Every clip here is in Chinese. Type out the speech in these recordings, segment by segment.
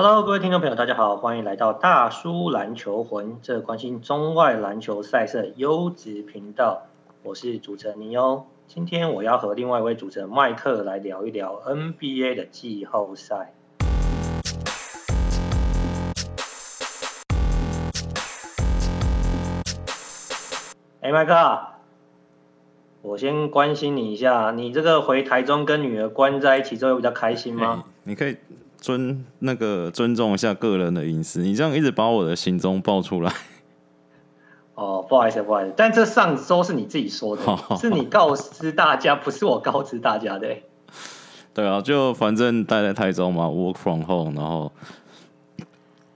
Hello，各位听众朋友，大家好，欢迎来到大叔篮球魂，这关心中外篮球赛事优质频道。我是主持人尼欧，今天我要和另外一位主持人麦克来聊一聊 NBA 的季后赛。哎，麦克，我先关心你一下，你这个回台中跟女儿关在一起之后，比较开心吗？你可以。尊那个尊重一下个人的隐私，你这样一直把我的行踪爆出来。哦，不好意思，不好意思，但这上周是你自己说的，是你告知大家，不是我告知大家的。对啊，就反正待在台中嘛，work from home，然后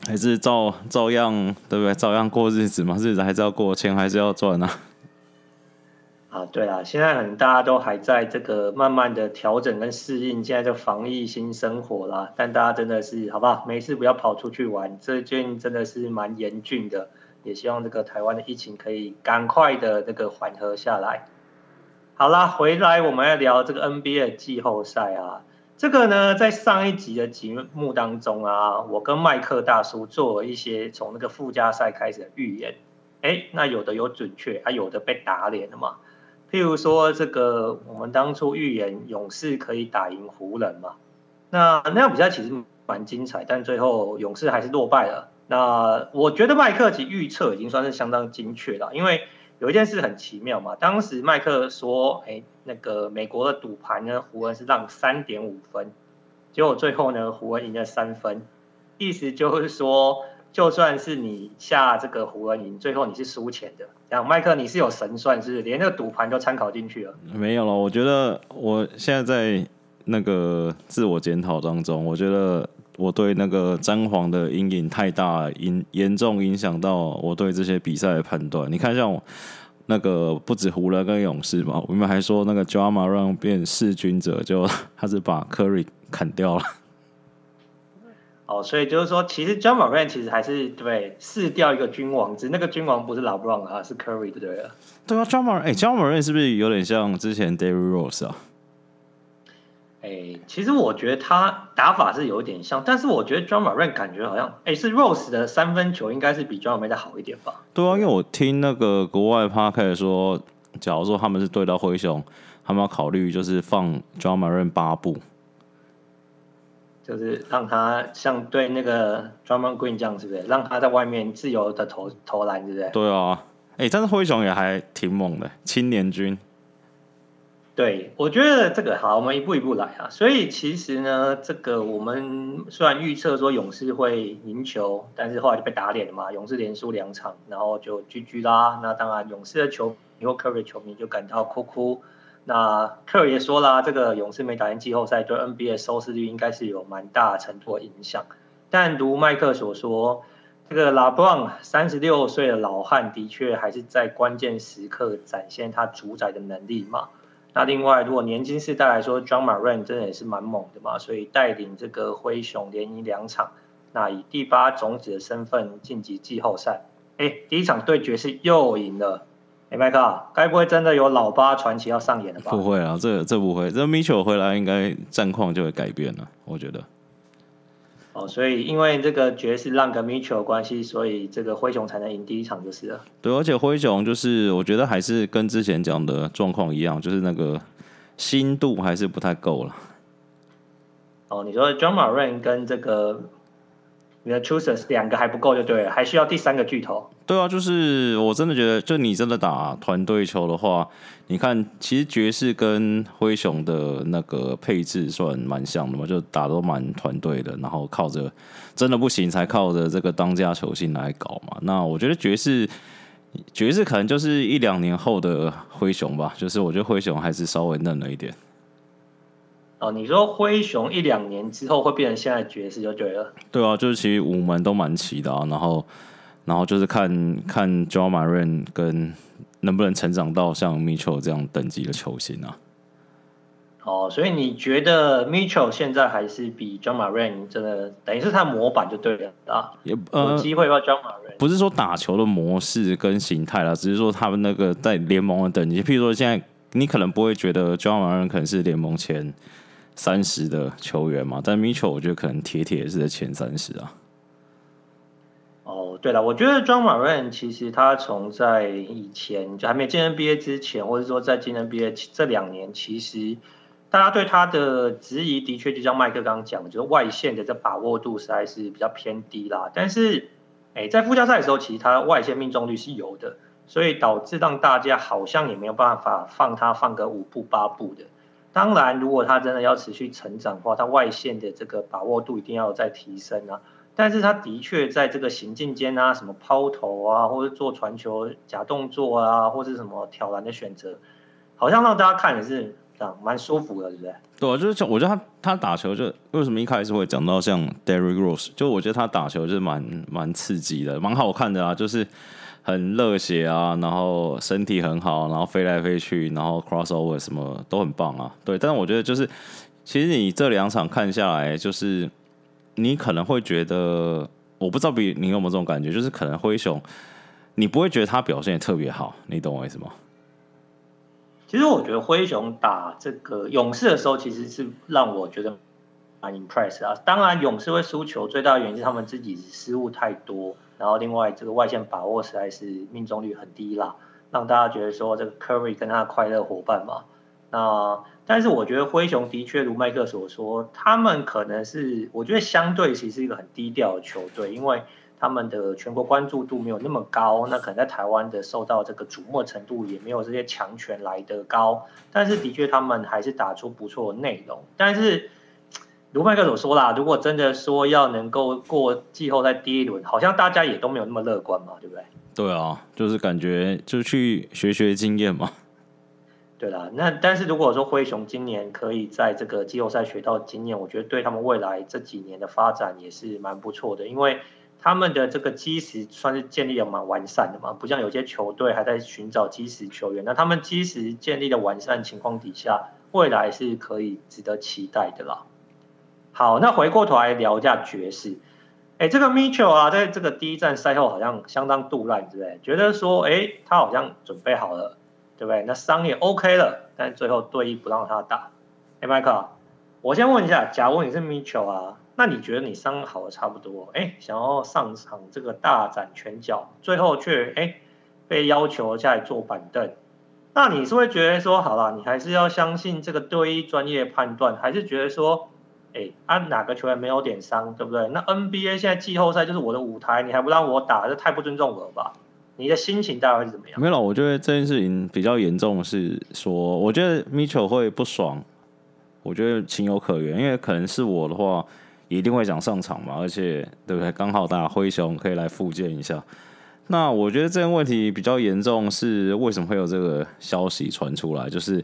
还是照照样，对不对？照样过日子嘛，日子还是要过，钱还是要赚啊。啊，对啊，现在可能大家都还在这个慢慢的调整跟适应现在这防疫新生活啦，但大家真的是好不好？没事不要跑出去玩，这件真的是蛮严峻的，也希望这个台湾的疫情可以赶快的这个缓和下来。好啦，回来我们要聊这个 NBA 季后赛啊，这个呢，在上一集的节目当中啊，我跟麦克大叔做了一些从那个附加赛开始的预言，哎，那有的有准确，啊，有的被打脸了嘛。譬如说，这个我们当初预言勇士可以打赢湖人嘛？那那场比赛其实蛮精彩，但最后勇士还是落败了。那我觉得麦克其预测已经算是相当精确了，因为有一件事很奇妙嘛。当时麦克说，哎，那个美国的赌盘呢，湖人是让三点五分，结果最后呢，湖人赢了三分，意思就是说。就算是你下这个湖人赢，最后你是输钱的。这样，麦克，你是有神算，是连那个赌盘都参考进去了？没有了，我觉得我现在在那个自我检讨当中，我觉得我对那个詹皇的阴影太大，影严重影响到我对这些比赛的判断。你看，像我那个不止湖人跟勇士嘛，我们还说那个 Ja Morant 变弑君者，就 他是把 Curry 砍掉了。哦，所以就是说，其实 Ja Morant 其实还是对试掉一个君王，只那个君王不是 LeBron 啊，是 Curry 对不对？对啊，Ja Morant，哎，Ja Morant 是不是有点像之前 Derrick Rose 啊？哎，其实我觉得他打法是有点像，但是我觉得 Ja Morant 感觉好像，哎，是 Rose 的三分球应该是比 Ja Morant 好一点吧？对啊，因为我听那个国外 Podcast 说，假如说他们是对到灰熊，他们要考虑就是放 Ja Morant 八步。就是让他像对那个 Draymond Green 这样，是不是？让他在外面自由的投投篮，对不对？对啊，哎、欸，但是灰熊也还挺猛的，青年军。对，我觉得这个好，我们一步一步来啊。所以其实呢，这个我们虽然预测说勇士会赢球，但是后来就被打脸了嘛。勇士连输两场，然后就 GG 啦。那当然，勇士的球迷或 Curry 球迷就感到哭哭。那科尔也说了，这个勇士没打进季后赛，对 NBA 收视率应该是有蛮大程度的影响。但如麦克所说，这个拉布朗三十六岁的老汉，的确还是在关键时刻展现他主宰的能力嘛。那另外，如果年轻世代来说，John Morant 真的也是蛮猛的嘛，所以带领这个灰熊连赢两场，那以第八种子的身份晋级季后赛。哎，第一场对决是又赢了。哎，麦克，该不会真的有老八传奇要上演了吧？不会啊，这这不会，这 Mitchell 回来应该战况就会改变了，我觉得。哦，所以因为这个爵士让跟 Mitchell 关系，所以这个灰熊才能赢第一场就是了。对，而且灰熊就是我觉得还是跟之前讲的状况一样，就是那个心度还是不太够了。哦，你说 Ja Morant 跟这个。你的 chooses 两个还不够就对了，还需要第三个巨头。对啊，就是我真的觉得，就你真的打团队球的话，你看，其实爵士跟灰熊的那个配置算蛮像的嘛，就打都蛮团队的，然后靠着真的不行才靠着这个当家球星来搞嘛。那我觉得爵士，爵士可能就是一两年后的灰熊吧，就是我觉得灰熊还是稍微嫩了一点。哦，你说灰熊一两年之后会变成现在爵士就对了。对啊，就是其实五门都蛮齐的啊，然后，然后就是看看 John Morant 跟能不能成长到像 Mitchell 这样等级的球星啊。哦，所以你觉得 Mitchell 现在还是比 John Morant 真的等于是他模板就对了啊？也呃，有机会吧，John Morant 不是说打球的模式跟形态啦，只是说他们那个在联盟的等级，譬如说现在你可能不会觉得 John Morant 可能是联盟前。三十的球员嘛，但 Mitchell 我觉得可能铁铁是在前三十啊。哦，对了，我觉得 Ja Morant 其实他从在以前就还没进 NBA 之前，或者说在进 NBA 这两年，其实大家对他的质疑的确就像麦克刚刚讲，就是外线的这把握度实在是比较偏低啦。但是，哎，在附加赛的时候，其实他外线命中率是有的，所以导致让大家好像也没有办法放他放个五步八步的。当然，如果他真的要持续成长的话，他外线的这个把握度一定要再提升啊。但是他的确在这个行进间啊，什么抛投啊，或者做传球假动作啊，或者什么挑篮的选择，好像让大家看也是这样蛮舒服的，对不对？对啊，就是我觉得他他打球就为什么一开始会讲到像 Derrick Rose，就我觉得他打球就是蛮蛮刺激的，蛮好看的啊，就是很热血啊，然后身体很好，然后飞来飞去，然后 crossover 什么都很棒啊。对，但是我觉得就是其实你这两场看下来，就是。你可能会觉得，我不知道比你有没有这种感觉，就是可能灰熊，你不会觉得他表现也特别好，你懂我意思吗？其实我觉得灰熊打这个勇士的时候，其实是让我觉得蛮 impress 啊。当然，勇士会输球最大的原因是他们自己失误太多，然后另外这个外线把握实在是命中率很低啦，让大家觉得说这个 Curry 跟他的快乐伙伴嘛，那。但是我觉得灰熊的确如麦克所说，他们可能是我觉得相对其实是一个很低调的球队，因为他们的全国关注度没有那么高，那可能在台湾的受到这个瞩目程度也没有这些强权来得高。但是的确他们还是打出不错的内容。但是如麦克所说啦，如果真的说要能够过季后赛第一轮，好像大家也都没有那么乐观嘛，对不对？对啊，就是感觉就去学学经验嘛。对啦，那但是如果说灰熊今年可以在这个季后赛学到经验，我觉得对他们未来这几年的发展也是蛮不错的，因为他们的这个基石算是建立的蛮完善的嘛，不像有些球队还在寻找基石球员，那他们基石建立的完善情况底下，未来是可以值得期待的啦。好，那回过头来聊一下爵士，哎，这个 Mitchell 啊，在这个第一站赛后好像相当杜烂之类，觉得说，哎，他好像准备好了。对不对？那伤也 OK 了，但最后队医不让他打。哎，，Michael，，我先问一下，假如你是 Mitchell 啊，那你觉得你伤好的差不多，哎，想要上场这个大展拳脚，最后却哎被要求下来坐板凳，那你是会觉得说，好了，你还是要相信这个队医专业判断，还是觉得说，哎，按、哪个球员没有点伤，对不对？那 NBA 现在季后赛就是我的舞台，你还不让我打，这太不尊重我了吧？你的心情大概是怎么样？没有，我觉得这件事情比较严重是说，我觉得 Mitchell 会不爽，我觉得情有可原，因为可能是我的话，一定会想上场嘛，而且对不对？刚好打灰熊可以来复健一下。那我觉得这个问题比较严重是为什么会有这个消息传出来？就是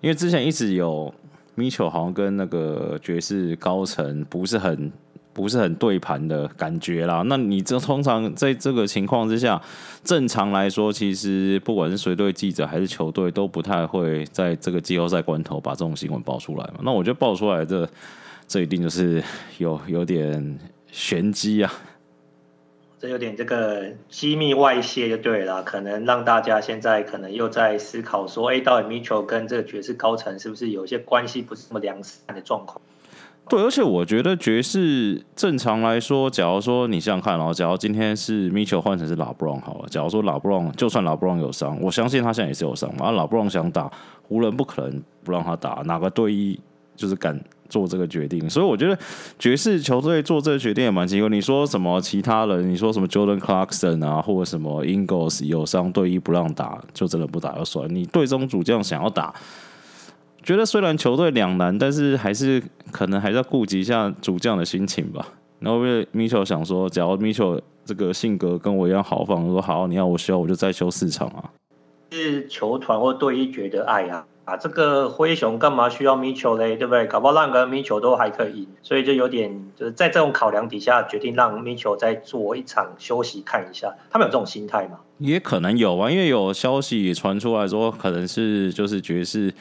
因为之前一直有 Mitchell 好像跟那个爵士高层不是很。不是很对盘的感觉啦。那你这通常在这个情况之下，正常来说，其实不管是谁队记者还是球队，都不太会在这个季后赛关头把这种新闻爆出来嘛。那我觉得爆出来这这一定就是有有点玄机啊，有点这个机密外泄就对了，可能让大家现在可能又在思考说，哎，到底 Mitchell 跟这个爵士高层是不是有一些关系不是那么良善的状况？对，而且我觉得爵士正常来说，假如说你想想看哦，假如今天是 Mitchell 换成是拉布朗好了，假如说拉布朗就算拉布朗有伤，我相信他现在也是有伤嘛。拉布朗想打湖人，不可能不让他打，哪个队医就是敢做这个决定？所以我觉得爵士球队做这个决定也蛮奇怪。你说什么其他人？你说什么 Jordan Clarkson 啊，或者什么 Ingles 有伤，队医不让打，就真的不打就算。你队中主将想要打。觉得虽然球队两难，但是还是可能还是要顾及一下主将的心情吧。然后因为 Mitchell 想说，假如 Mitchell 这个性格跟我一样豪放，说好，你要我休，我就再休四场啊。是球团或队医觉得，哎呀，啊这个灰熊干嘛需要 Mitchell 嘞？对不对？搞不好让个 Mitchell 都还可以，所以就有点就是在这种考量底下，决定让 Mitchell 再做一场休息看一下。他们有这种心态吗？也可能有啊，因为有消息传出来说，可能是就是爵士。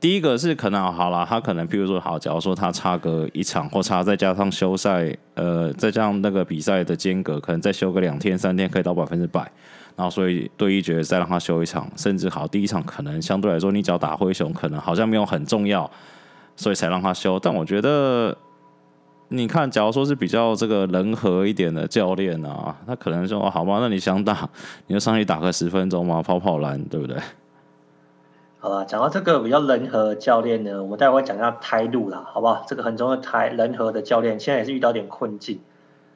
第一个是可能好了，他可能譬如说好，假如说他差个一场或差再加上休赛，呃，再加上那个比赛的间隔，可能再休个两天三天，可以到百分之百。然后所以队医觉得再让他休一场，甚至好第一场可能相对来说，你只要打灰熊，可能好像没有很重要，所以才让他休。但我觉得，你看，假如说是比较这个人和一点的教练啊，他可能说：“哦，好吧，那你想打，你就上去打个十分钟嘛，跑跑篮，对不对？”好了，讲到这个比较人和教练呢，我们待会讲一下台路啦，好不好？这个很重要的台人和的教练，现在也是遇到点困境。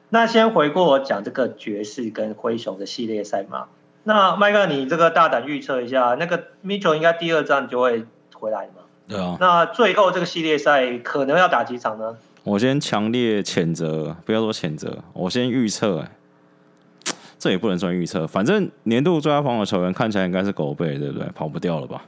那先回过我讲这个爵士跟灰熊的系列赛嘛。那麦克，你这个大胆预测一下，那个 Mitchell 应该第二站就会回来嘛？对啊。那最后这个系列赛可能要打几场呢？我先强烈谴责，不要说谴责，我先预测，这也不能算预测，反正年度最佳防守球员看起来应该是狗贝，对不对？跑不掉了吧？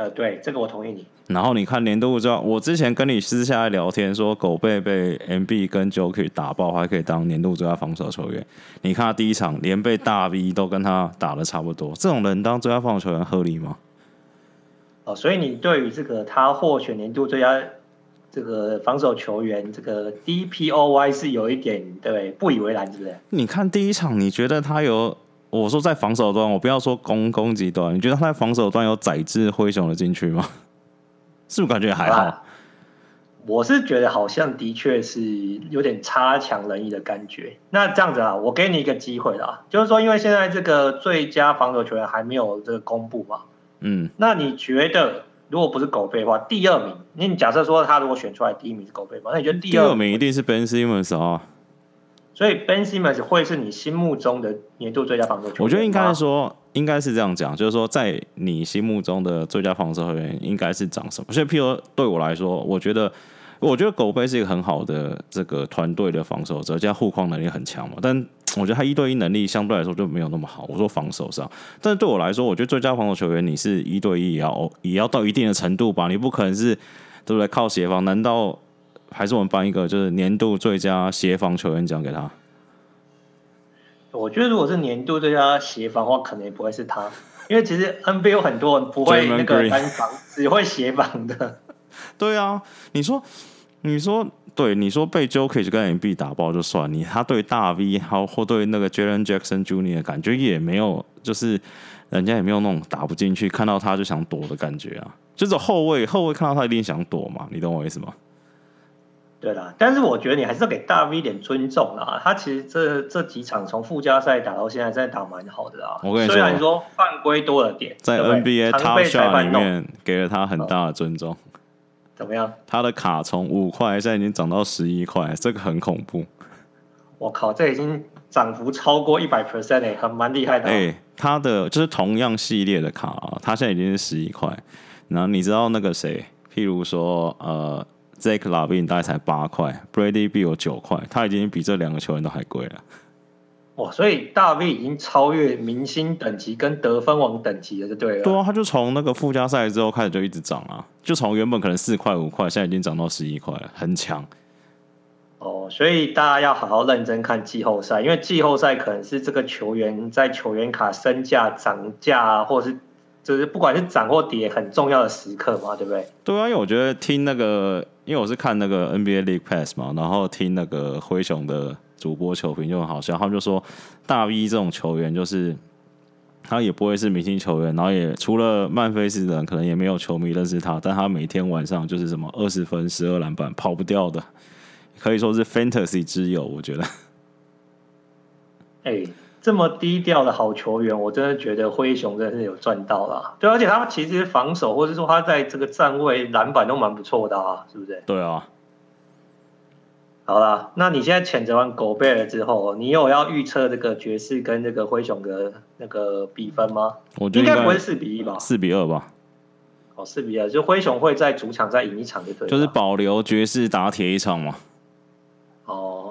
呃，对，这个我同意你。然后你看年度之后，我之前跟你私下聊天说，狗贝被 MB 跟 Joker 打爆，还可以当年度最佳防守球员。你看他第一场连被大 V 都跟他打的差不多，这种人当最佳防守球员合理吗？哦，所以你对于这个他获选年度最佳这个防守球员这个 DPOY 是有一点对不以为然，是不是？你看第一场，你觉得他有？我说在防守端，我不要说攻攻击端，你觉得他在防守端有宰制灰熊的禁区吗？是不是感觉还好？好？我是觉得好像的确是有点差强人意的感觉。那这样子啊，我给你一个机会啦，就是说，因为现在这个最佳防守球员还没有这个公布嘛，嗯，那你觉得如果不是狗贝的话，第二名，你假设说他如果选出来第一名是狗贝嘛，那你觉得第二名，第二名一定是 Ben Simmons 啊？所以 Ben Simmons 会是你心目中的年度最佳防守球员？我觉得应该说，应该是这样讲，就是说，在你心目中的最佳防守球员应该是长什么？所以，譬如对我来说，我觉得，我觉得狗贝是一个很好的这个团队的防守者，加护框能力很强嘛。但我觉得他一对一能力相对来说就没有那么好。我说防守上，但是对我来说，我觉得最佳防守球员，你是一对一也要也要到一定的程度吧？你不可能是对不对？靠协防？难道？还是我们颁一个就是年度最佳协防球员奖给他。我觉得如果是年度最佳协防的话，可能也不会是他，因为其实 NBA 有很多人不会那个单防，只会协防的。对啊，你说，你说，对，你说被 Jokic 跟 MB 打爆就算，你他对大 V 还或对那个 Jalen Jackson Jr. 的感觉也没有，就是人家也没有那种打不进去，看到他就想躲的感觉啊。就是后卫，后卫看到他一定想躲嘛，你懂我意思吗？对啦，但是我觉得你还是要给大 V 一点尊重啦。他其实这这几场从附加赛打到现在，真的打蛮好的啊。我跟你说，虽然说犯规多了点，在 NBA Top Shot 里面给了他很大的尊重。怎么样？他的卡从五块现在已经涨到十一块，这个很恐怖。我靠，这已经涨幅超过一百 percent 诶，很蛮厉害的。哎、欸，他的就是同样系列的卡啊，他现在已经是十一块。然后你知道那个谁？譬如说呃。Zach LaVine 大概才八块，Bradley Beal 九块，他已经比这两个球员都还贵了。哇，所以大 V 已经超越明星等级跟得分王等级了，就对了。对啊，他就从那个附加赛之后开始就一直涨啊，就从原本可能四块五块，现在已经涨到十一块了，很强。哦，所以大家要好好认真看季后赛，因为季后赛可能是这个球员在球员卡身价涨价，或者是。就是不管是涨或跌，很重要的时刻嘛，对不对？对啊，因为我觉得听那个，因为我是看那个 NBA League Pass 嘛，然后听那个灰熊的主播球评就很好笑，他们就说大 V 这种球员就是他也不会是明星球员，然后也除了曼菲斯人，可能也没有球迷认识他，但他每天晚上就是什么二十分、十二篮板，跑不掉的，可以说是 Fantasy 之友，我觉得。哎、这么低调的好球员，我真的觉得灰熊真的是有赚到啦。对，而且他们其实防守，或者说他在这个站位、篮板都蛮不错的啊，是不是？对啊。好啦，那你现在谴责完狗贝尔之后，你有要预测这个爵士跟这个灰熊的那个比分吗？我觉得应该，应该不会四比一吧？四比二吧。哦，四比二，就灰熊会在主场再赢一场就对了，就是保留爵士打铁一场嘛。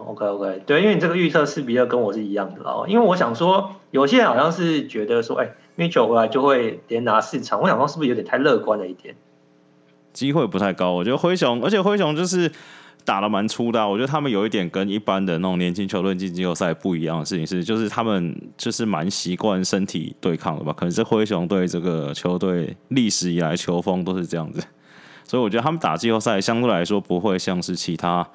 ，OK OK，对，因为你这个预测是比较跟我是一样的哦。因为我想说，有些人好像是觉得说，哎，Mitchell 回来就会连拿四场，我想说是不是有点太乐观了一点？机会不太高，我觉得灰熊，而且灰熊就是打得蛮粗的。我觉得他们有一点跟一般的那种年轻球队进季后赛不一样的事情是，就是他们就是蛮习惯身体对抗的吧？可能是灰熊队这个球队历史以来球风都是这样子，所以我觉得他们打季后赛相对来说不会像是其他。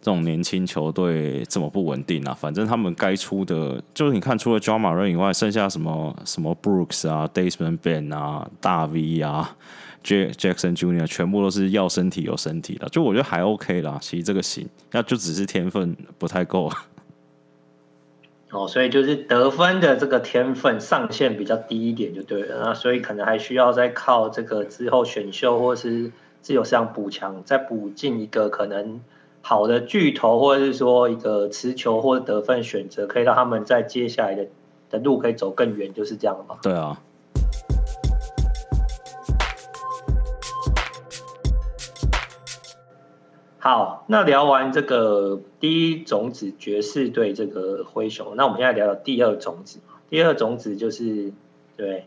这种年轻球队这么不稳定啊！反正他们该出的，就是你看，除了 Ja Morant 以外，剩下什么什么 Brooks 啊、Desmond Ben 啊、大 V 啊、J Jackson Junior 全部都是要身体有身体的，就我觉得还 OK 啦。其实这个行，那就只是天分不太够。哦，所以就是得分的这个天分上限比较低一点就对了，那所以可能还需要再靠这个之后选秀或是自由市场补强，再补进一个可能好的巨头，或者是说一个持球或者得分选择，可以让他们在接下来的的路可以走更远，就是这样嘛。对啊。好，那聊完这个第一种子爵士对这个灰熊，那我们现在聊聊第二种子。第二种子就是，对，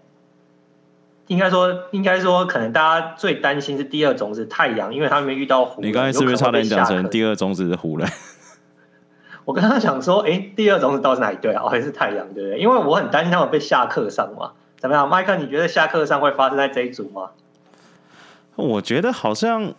应该说，应该说，可能大家最担心是第二种是太阳，因为他们遇到湖。你刚才是不是差点讲成第二种子是湖人？我刚刚想说，哎、欸，第二种子到底是哪一队啊？还是太阳，对不对？因为我很担心他们被下课上嘛。怎么样，麦克？你觉得下课上会发生在这一组吗？我觉得好像。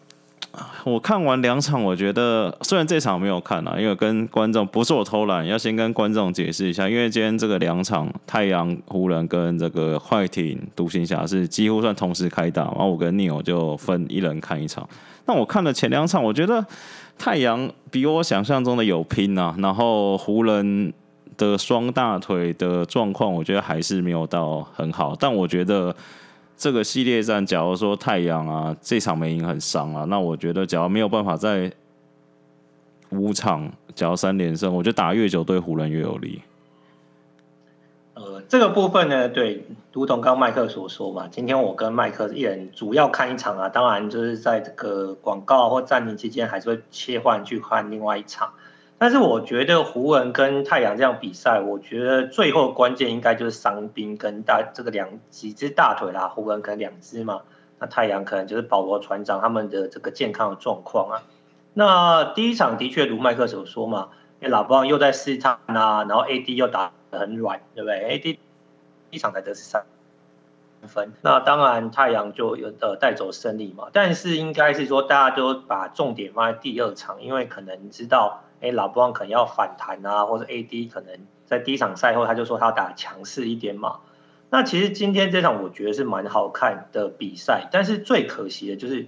我看完两场，我觉得虽然这场没有看啊，因为跟观众不是我偷懒，要先跟观众解释一下，因为今天这个两场太阳、湖人跟这个快艇、独行侠是几乎算同时开打，然后我跟 Neil 就分一人看一场。那我看了前两场，我觉得太阳比我想象中的有拼啊，然后湖人的双大腿的状况，我觉得还是没有到很好，但我觉得。这个系列战，假如说太阳啊这场没赢很伤啊，那我觉得假如没有办法在五场，假如三连胜，我觉得打越久对湖人越有利。呃，这个部分呢，对，如同刚麦克所说嘛，今天我跟麦克一人主要看一场啊，当然就是在这个广告或暂停期间，还是会切换去看另外一场。但是我觉得湖人跟太阳这样比赛，我觉得最后关键应该就是伤兵跟大这个两几只大腿啦，湖人可能两只嘛，那太阳可能就是保罗船长他们的这个健康的状况啊。那第一场的确如麦克所说嘛，因为老布朗又在试探啊，然后 AD 又打得很软，对不对？AD 一场才得十三分，那当然太阳就有呃带走胜利嘛。但是应该是说大家都把重点放在第二场，因为可能知道。哎，老布朗可能要反弹啊，或者 AD 可能在第一场赛后他就说他打强势一点嘛。那其实今天这场我觉得是蛮好看的比赛，但是最可惜的就是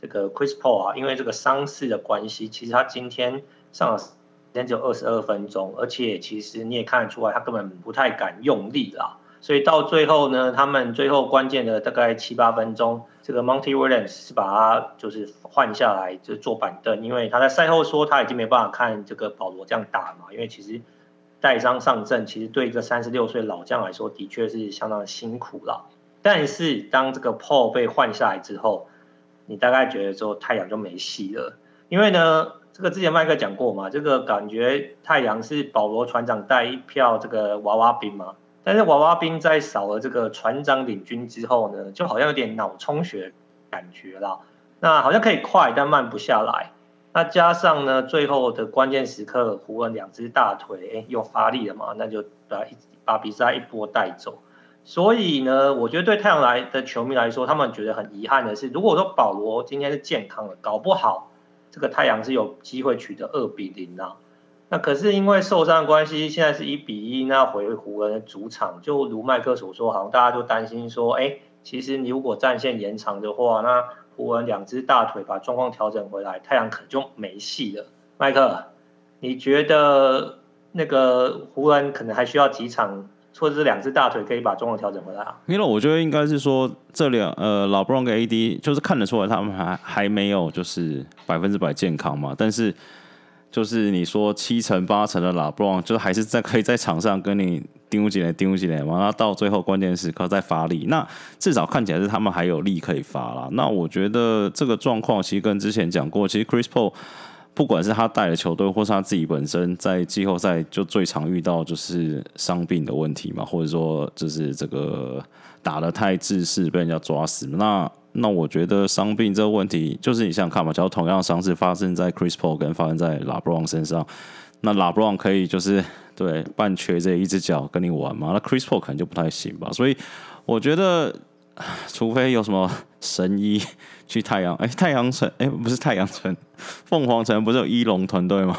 这个 Chris Paul 啊，因为这个伤势的关系，其实他今天上了时间只有二十二分钟，而且其实你也看得出来他根本不太敢用力啦。所以到最后呢，他们最后关键的大概七八分钟，这个 Monty Williams 是把他就是换下来，就坐板凳，因为他在赛后说他已经没办法看这个保罗这样打嘛，因为其实带伤上阵，其实对一个三十六岁老将来说，的确是相当的辛苦了。但是当这个 Paul 被换下来之后，你大概觉得说太阳就没戏了，因为呢，这个之前麦克讲过嘛，这个感觉太阳是保罗船长带一票这个娃娃兵嘛。但是娃娃兵在少了这个船长领军之后呢，就好像有点脑充血感觉了。那好像可以快，但慢不下来。那加上呢，最后的关键时刻，湖人两只大腿，哎，又发力了嘛，那就把一把比赛一波带走。所以呢，我觉得对太阳来的球迷来说，他们觉得很遗憾的是，如果说保罗今天是健康的，搞不好这个太阳是有机会取得二比零啊。那可是因为受伤的关系，现在是一比一，那回湖人的主场，就如麦克所说，好像大家就担心说，哎、其实你如果战线延长的话，那湖人两只大腿把状况调整回来，太阳可就没戏了。麦克，你觉得那个湖人可能还需要几场，或者是两只大腿可以把状况调整回来啊？因为我觉得应该是说这两呃老布朗跟 AD 就是看得出来他们还还没有就是百分之百健康嘛，但是。就是你说七成八成的拉布朗，就还是在 可以在场上跟你丢几来丢几年，然后到最后关键时刻再发力，那至少看起来是他们还有力可以发啦。那我觉得这个状况其实跟之前讲过，其实 Chris Paul 不管是他带的球队，或是他自己本身在季后赛就最常遇到就是伤病的问题嘛，或者说就是这个打得太自私被人家抓死那。那我觉得伤病这个问题，就是你想想看嘛，假如同样的伤势发生在 Chris Paul 跟发生在 l a b r o n 身上，那 l a b r o n 可以就是对半瘸着一只脚跟你玩嘛？那 Chris Paul 可能就不太行吧。所以我觉得，除非有什么神医去太阳，哎、太阳城，哎、不是太阳城，凤凰城不是有一龙团队吗？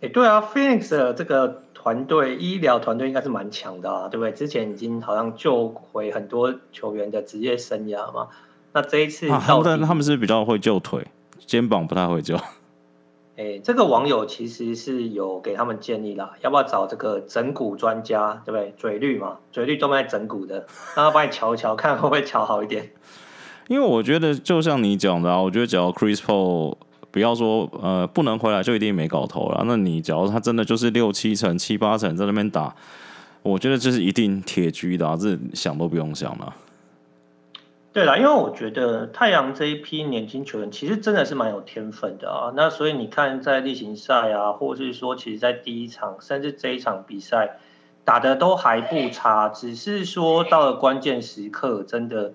哎、欸，对啊，Phoenix 的这个团队医疗团队应该是蛮强的啊，对不对？之前已经好像救回很多球员的职业生涯嘛。那这一次啊，他们他们是比较会救腿，肩膀不太会救。哎、欸，这个网友其实是有给他们建议啦，要不要找这个整骨专家，对不对？嘴绿嘛，嘴绿专门整骨的，让他帮你瞧一瞧，看会不会瞧好一点。因为我觉得，就像你讲的啊，我觉得只要 Chris Paul 不要说呃不能回来，就一定没搞头了。那你假如他真的就是六七成、七八成在那边打，我觉得这是一定铁狙的啊，这想都不用想了。对啦，因为我觉得太阳这一批年轻球员其实真的是蛮有天分的啊。那所以你看，在例行赛啊，或者是说，其实，在第一场甚至这一场比赛打的都还不差，只是说到了关键时刻，真的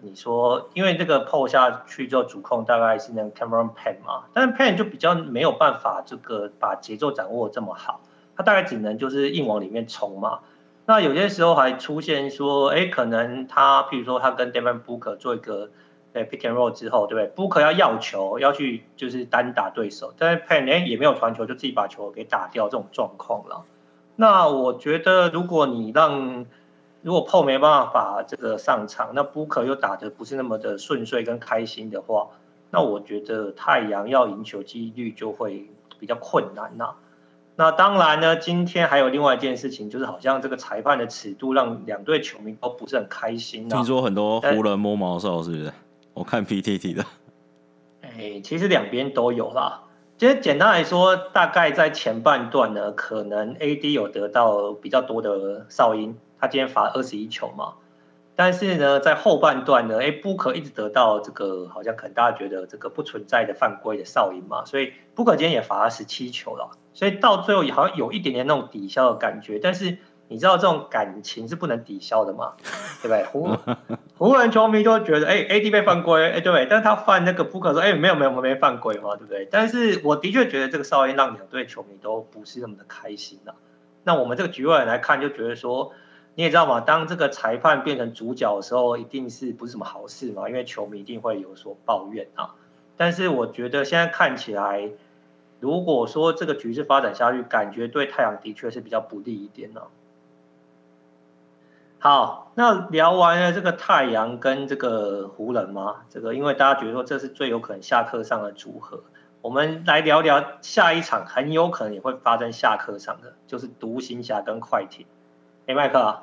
你说，因为这个 PO 下去之后，主控大概是那个 Cameron Pan 嘛，但是 Pan 就比较没有办法这个把节奏掌握这么好，他大概只能就是硬往里面冲嘛。那有些时候还出现说，哎，可能他，譬如说他跟 Devin Booker 做一个，哎，pick and roll 之后，对不对？Booker 要要球，要去就是单打对手，但是 Payne 哎也没有传球，就自己把球给打掉，这种状况了。那我觉得，如果你让如果 Paul 没办法把这个上场，那 Booker 又打得不是那么的顺遂跟开心的话，那我觉得太阳要赢球几率就会比较困难呐。那当然呢，今天还有另外一件事情，就是好像这个裁判的尺度让两队球迷都不是很开心。听说很多湖人摸毛哨，是不是？我看 PTT 的。哎，其实两边都有啦。其实简单来说，大概在前半段呢，可能 AD 有得到比较多的哨音，他今天罚二十一球嘛。但是呢，在后半段呢，哎，Booker 一直得到这个，好像可能大家觉得这个不存在的犯规的哨音嘛，所以 Booker 今天也罚了十七球了，所以到最后也好像有一点点那种抵消的感觉。但是你知道这种感情是不能抵消的嘛，对不对？湖湖人球迷都觉得，哎，AD 被犯规，哎，对不对？但是他犯那个 Booker 说，哎，没有没有，我没犯规嘛，对不对？但是我的确觉得这个哨音让两队球迷都不是那么的开心了。那我们这个局外人来看，就觉得说。你也知道嘛，当这个裁判变成主角的时候，一定是不是什么好事嘛？因为球迷一定会有所抱怨啊。但是我觉得现在看起来，如果说这个局势发展下去，感觉对太阳的确是比较不利一点呢。好，那聊完了这个太阳跟这个湖人吗，这个因为大家觉得说这是最有可能下课上的组合，我们来聊聊下一场很有可能也会发生下课上的，就是独行侠跟快艇。哎，麦克啊，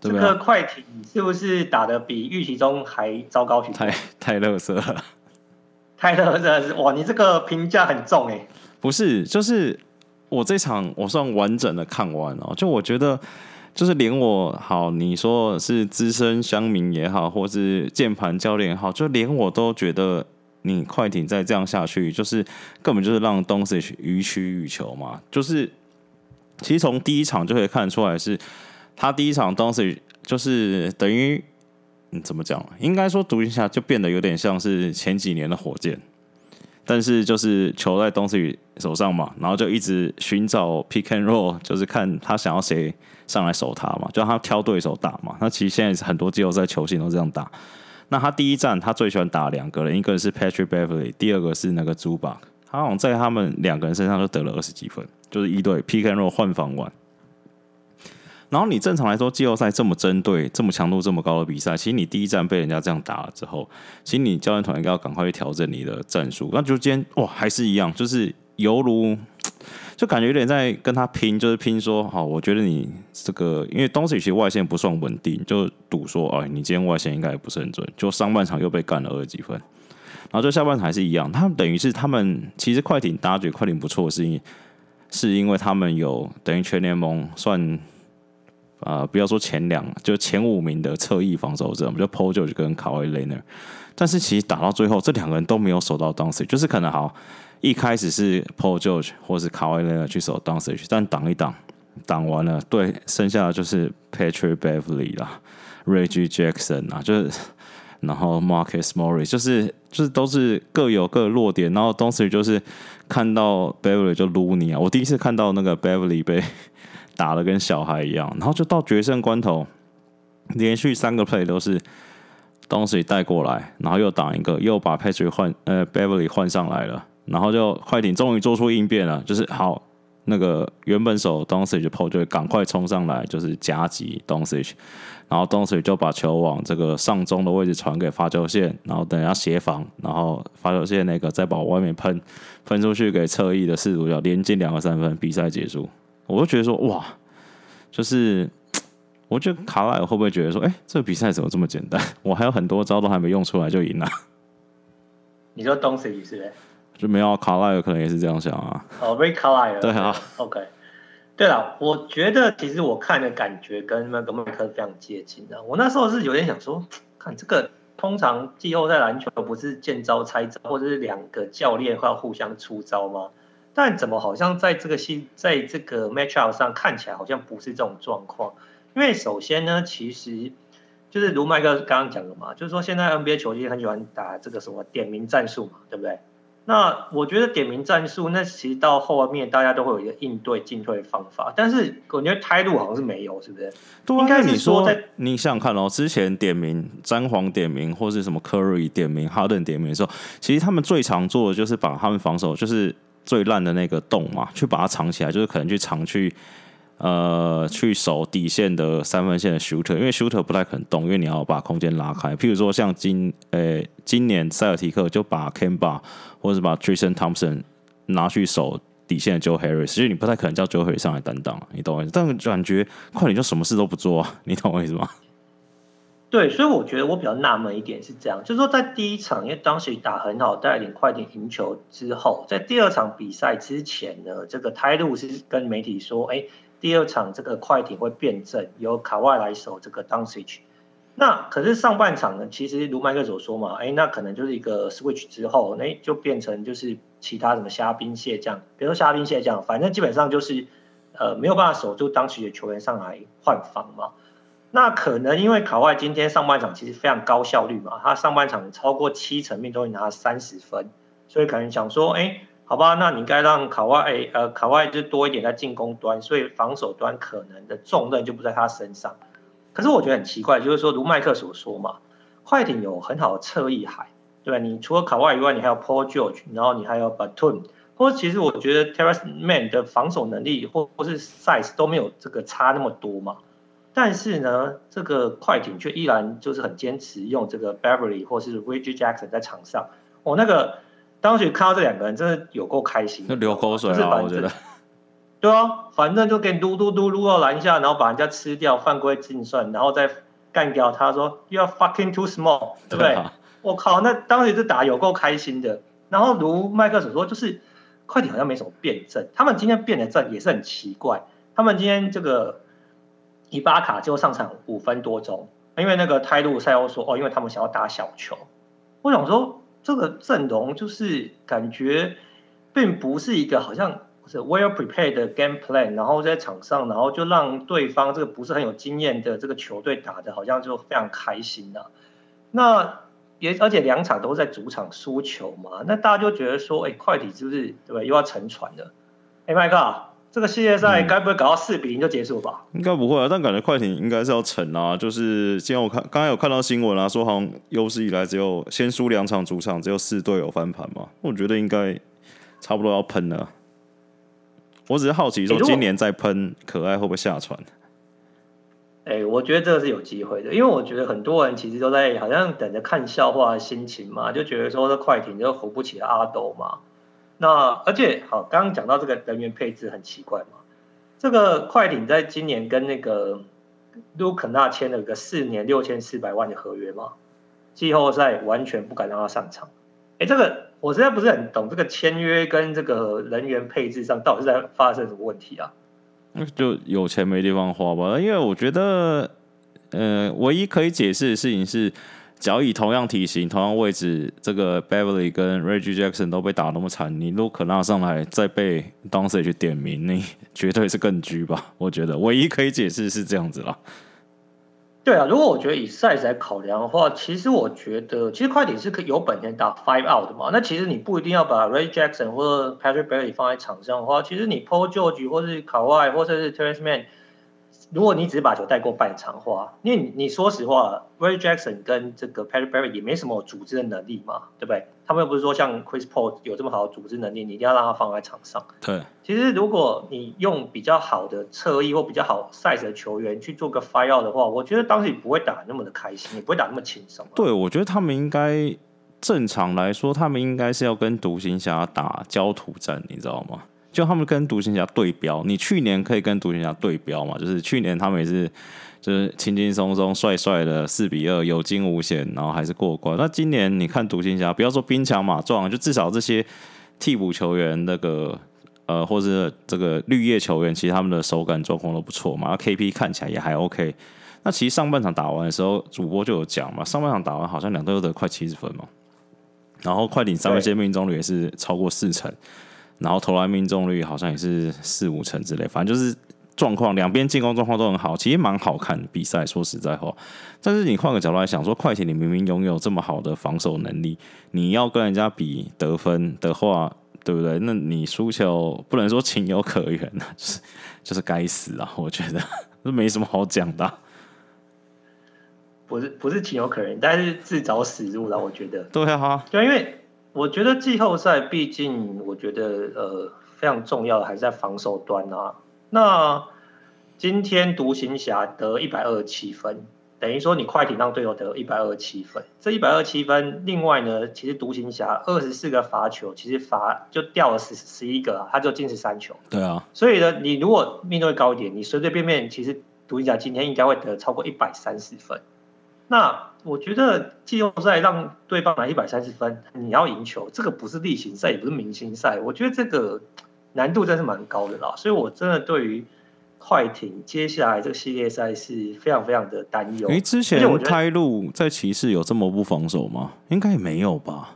这个快艇是不是打的比预期中还糟糕许多？太太乐色了，太乐色了！哇，你这个评价很重哎。不是，就是我这场我算完整的看完哦，就我觉得，就是连我好，你说是资深乡民也好，或是键盘教练也好，就连我都觉得你快艇再这样下去，就是根本就是让东西予取予求嘛。就是其实从第一场就可以看出来是。他第一场东西就是等于，嗯，怎么讲？应该说独行侠就变得有点像是前几年的火箭，但是就是球在东西手上嘛，然后就一直寻找 pick and roll，就是看他想要谁上来守他嘛，就他挑对手打嘛。那其实现在很多季后赛球星都这样打。那他第一站他最喜欢打两个人，一个是 Patrick Beverly，第二个是那个 Zubac，他好像在他们两个人身上就得了二十几分，就是一对 pick and roll 换防完。然后你正常来说，季后赛这么针对、这么强度这么高的比赛，其实你第一站被人家这样打了之后，其实你教练团应该要赶快去调整你的战术。那就今天哇，还是一样，就是犹如 就感觉有点在跟他拼，就是拼说，好，我觉得你这个因为东西其实外线不算稳定，就赌说，哎，你今天外线应该也不是很准。就上半场又被干了二十几分，然后就下半场还是一样。他们等于是他们其实快艇大家觉得快艇不错，是因是因为他们有等于全联盟算。啊、呃，不要说前两，就前五名的侧翼防守者，我们就 Paul George 跟 Kawhi Leonard。但是其实打到最后，这两个人都没有守到 d o n c i 就是可能好一开始是 Paul George 或是 Kawhi Leonard 去守 d o n c i 但挡一挡，挡完了，对，剩下的就是 Patrick Beverly 啦，Reggie Jackson 啊，就是然后 Marcus Morris，就是就是都是各有各弱点，然后 d o n c 就是看到 Beverly 就撸你啊，我第一次看到那个 Beverly 被。打得跟小孩一样，然后就到决胜关头，连续三个 play 都是东西带过来，然后又挡一个，又把 Petri 换呃 Beverly 换上来了，然后就快艇终于做出应变了，就是好，那个原本手 Doncic Paul 就赶快冲上来，就是夹击 Doncic，然后 Doncic 就把球往这个上中的位置传给发球线，然后等一下协防，然后发球线那个再把外面喷喷出去给侧翼的四主角连进两个三分，比赛结束。我就觉得说哇，就是我觉得卡莱尔会不会觉得说，哎、欸，这个比赛怎么这么简单？我还有很多招都还没用出来就赢了。你说 Doncic 是不是？就没有卡莱尔可能也是这样想啊。哦，Rick Carlisle。对啊。OK。对了，我觉得其实我看的感觉跟那个麦克非常接近的。我那时候是有点想说，看这个通常季后赛篮球不是见招拆招，或者是两个教练会要互相出招吗？但怎么好像在这个新，在这个 matchup 上看起来好像不是这种状况？因为首先呢，其实就是如麦克刚刚讲的嘛，就是说现在 NBA 球星很喜欢打这个什么点名战术嘛，对不对？那我觉得点名战术，那其实到后面大家都会有一个应对进退的方法，但是我觉得态度好像是没有，是不是？对啊，应该你说，你想想看哦，之前点名詹皇点名，或是什么 Curry 点名、哈登点名的时候，其实他们最常做的就是把他们防守就是最烂的那个洞嘛，去把它藏起来，就是可能去藏去。呃，去守底线的三分线的 shooter，因为 shooter 不太可能动，因为你要把空间拉开。譬如说，像今呃、今年塞尔提克就把 Kemba 或者是把 Tristan Thompson 拿去守底线的 Joe Harris，所以你不太可能叫 Joe Harris 上来担当，你懂我意思？但感觉快艇就什么事都不做啊，你懂我意思吗？对，所以我觉得我比较纳闷一点是这样，就是说在第一场，因为当时打很好，带领快艇赢球之后，在第二场比赛之前呢，这个泰路是跟媒体说，哎、第二场这个快艇会变阵，由卡外来守这个 Doncic。那可是上半场呢，其实如麦克所说嘛，哎，那可能就是一个 switch 之后，哎就变成就是其他什么虾兵蟹将，比如说虾兵蟹将，反正基本上就是呃没有办法守住当时的球员上来换防嘛。那可能因为卡外今天上半场其实非常高效率嘛，他上半场超过七成命中率拿三十分，所以可能想说，哎。好吧，那你该让卡外诶，呃，卡外就多一点在进攻端，所以防守端可能的重任就不在他身上。可是我觉得很奇怪，就是说，如麦克所说嘛，快艇有很好的侧翼海，对吧？你除了卡外以外，你还有 Paul George，然后你还有 Batum，或者其实我觉得 TERRANCE Man 的防守能力或或是 size 都没有这个差那么多嘛。但是呢，这个快艇却依然就是很坚持用这个 Beverly 或是 Reggie Jackson 在场上，哦，那个。当时看到这两个人，真的有够开心，流口水啊！我觉得，对啊，反正就给你嘟嘟嘟撸到篮下，然后把人家吃掉，犯规净算，然后再干掉他说 You are fucking too small，对不对？我、啊、靠，那当时是打有够开心的。然后如麦克所说，就是快艇好像没什么变阵，他们今天变的阵也是很奇怪。他们今天这个伊巴卡就上场五分多钟，因为那个泰路赛欧说哦，因为他们想要打小球。我想说。这个阵容就是感觉，并不是一个好像是 well prepared 的 game plan，然后在场上，然后就让对方这个不是很有经验的这个球队打的好像就非常开心呐、啊。那也而且两场都在主场输球嘛，那大家就觉得说，哎，快艇是不是对不对？又要沉船了？哎，麦克。这个系列赛该不会搞到四比零就结束吧？嗯、应该不会啊，但感觉快艇应该是要沉啊。就是今天我看刚刚有看到新闻啊，说好像有史以来只有先输两场主场，只有四队有翻盘嘛。我觉得应该差不多要喷了。我只是好奇说，今年再喷可爱会不会下船？哎、欸，我觉得这个是有机会的，因为我觉得很多人其实都在好像等着看笑话的心情嘛，就觉得说这快艇就扶不起阿斗嘛。那而且好，刚刚讲到这个人员配置很奇怪嘛，这个快艇在今年跟那个卢肯纳签了一个四年六千四百万的合约嘛，季后赛完全不敢让他上场。哎，这个我实在不是很懂，这个签约跟这个人员配置上到底是在发生什么问题啊？就有钱没地方花吧，因为我觉得，呃，唯一可以解释的事情是。只要以同样体型、同样位置，这个 Beverly 跟 Reggie Jackson 都被打那么惨，你卢可纳上来再被 Doncic 去点名，你绝对是更狙吧？我觉得唯一可以解释是这样子啦。对啊，如果我觉得以 size 来考量的话，其实我觉得其实快艇是可以有本钱打 five out 的嘛。那其实你不一定要把 Reggie Jackson 或者 Patrick Beverly 放在场上的话，其实你 Paul George 或是 Kawhi 或者是 terrance Mann 如果你只是把球带过半场的话，因为你，你说实话，Reggie Jackson 跟这个 Patrick Beverley 也没什么组织的能力嘛，对不对？他们又不是说像 Chris Paul 有这么好的组织能力，你一定要让他放在场上。对，其实如果你用比较好的侧翼或比较好 size 的球员去做个 fire out 的话，我觉得当时也不会打那么的开心，也不会打那么轻松。对，我觉得他们应该正常来说，他们应该是要跟独行侠打焦土战，你知道吗？就他们跟独行侠对标，你去年可以跟独行侠对标嘛？就是去年他们也是，就是轻轻松松、帅帅的四比二，有惊无险，然后还是过关。那今年你看独行侠，不要说兵强马壮，就至少这些替补球员，那个呃，或者这个绿叶球员，其实他们的手感状况都不错嘛。KP 看起来也还 OK。那其实上半场打完的时候，主播就有讲嘛，上半场打完好像两队都得快七十分嘛，然后快艇三分线命中率也是超过四成。然后投篮命中率好像也是四五成之类，反正就是状况，两边进攻状况都很好，其实蛮好看的比赛。说实在话，但是你换个角度来想，说快艇你明明拥有这么好的防守能力，你要跟人家比得分的话，对不对？那你输球不能说情有可原，就是就是该死啊！我觉得这没什么好讲的啊。不是不是情有可原，但是自找死路了。我觉得对啊，对，因为。我觉得季后赛毕竟，我觉得呃非常重要的还是在防守端啊。那今天独行侠得一百二十七分，等于说你快艇让队友得一百二十七分。这一百二十七分，另外呢，其实独行侠二十四个罚球，其实罚就掉了十十一个，啊他就进十三球。对啊。所以呢，你如果命中率高一点，你随随便便，其实独行侠今天应该会得超过一百三十分。那我觉得季后赛让对方拿一百三十分，你要赢球，这个不是例行赛，也不是明星赛，我觉得这个难度真是蛮高的啦。所以我真的对于快艇接下来这个系列赛是非常非常的担忧。诶，之前开路在骑士有这么不防守吗？应该也没有吧？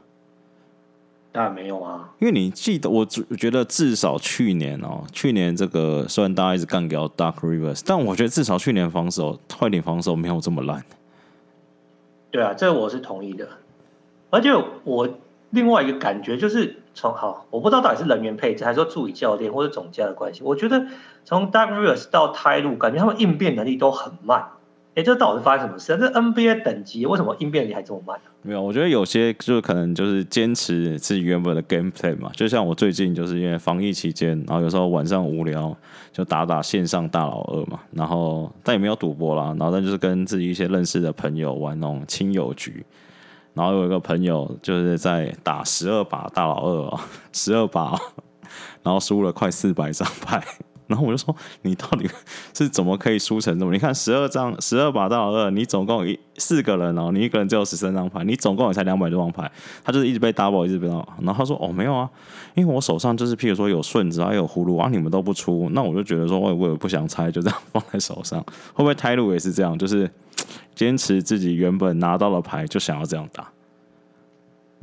当然没有啊，因为你记得，我觉得至少去年哦，去年这个虽然大家一直干掉 Dark Rivers，但我觉得至少去年防守快艇防守没有这么烂。对啊，这我是同意的，而且我另外一个感觉就是从好，我不知道到底是人员配置，还是说助理教练或者总教的关系，我觉得从 Doug Rivers 到泰路感觉他们应变能力都很慢。哎，这到底发生什么事？啊这 NBA 等级为什么应变力还这么慢？没有，我觉得有些就是可能就是坚持自己原本的 gameplay 嘛。就像我最近就是因为防疫期间，然后有时候晚上无聊就打打线上大老二嘛。然后但也没有赌博啦，然后但就是跟自己一些认识的朋友玩那种亲友局。然后有一个朋友就是在打十二把大老二哦，十二把，然后输了快四百张 牌。然后我就说，你到底 是怎么可以输成这么？你看十二张，十二把到二，你总共一四个人哦，你一个人只有十三张牌，你总共也才两百多张牌，他就是一直被 double，一直被 double。然后他说，哦，没有啊，因为我手上就是譬如说有顺子，还有葫芦啊，你们都不出，那我就觉得说，我也我也不想猜，就这样 放在手上。会不会 Ty Lue 也是这样，就是 坚持自己原本拿到的牌，就想要这样打？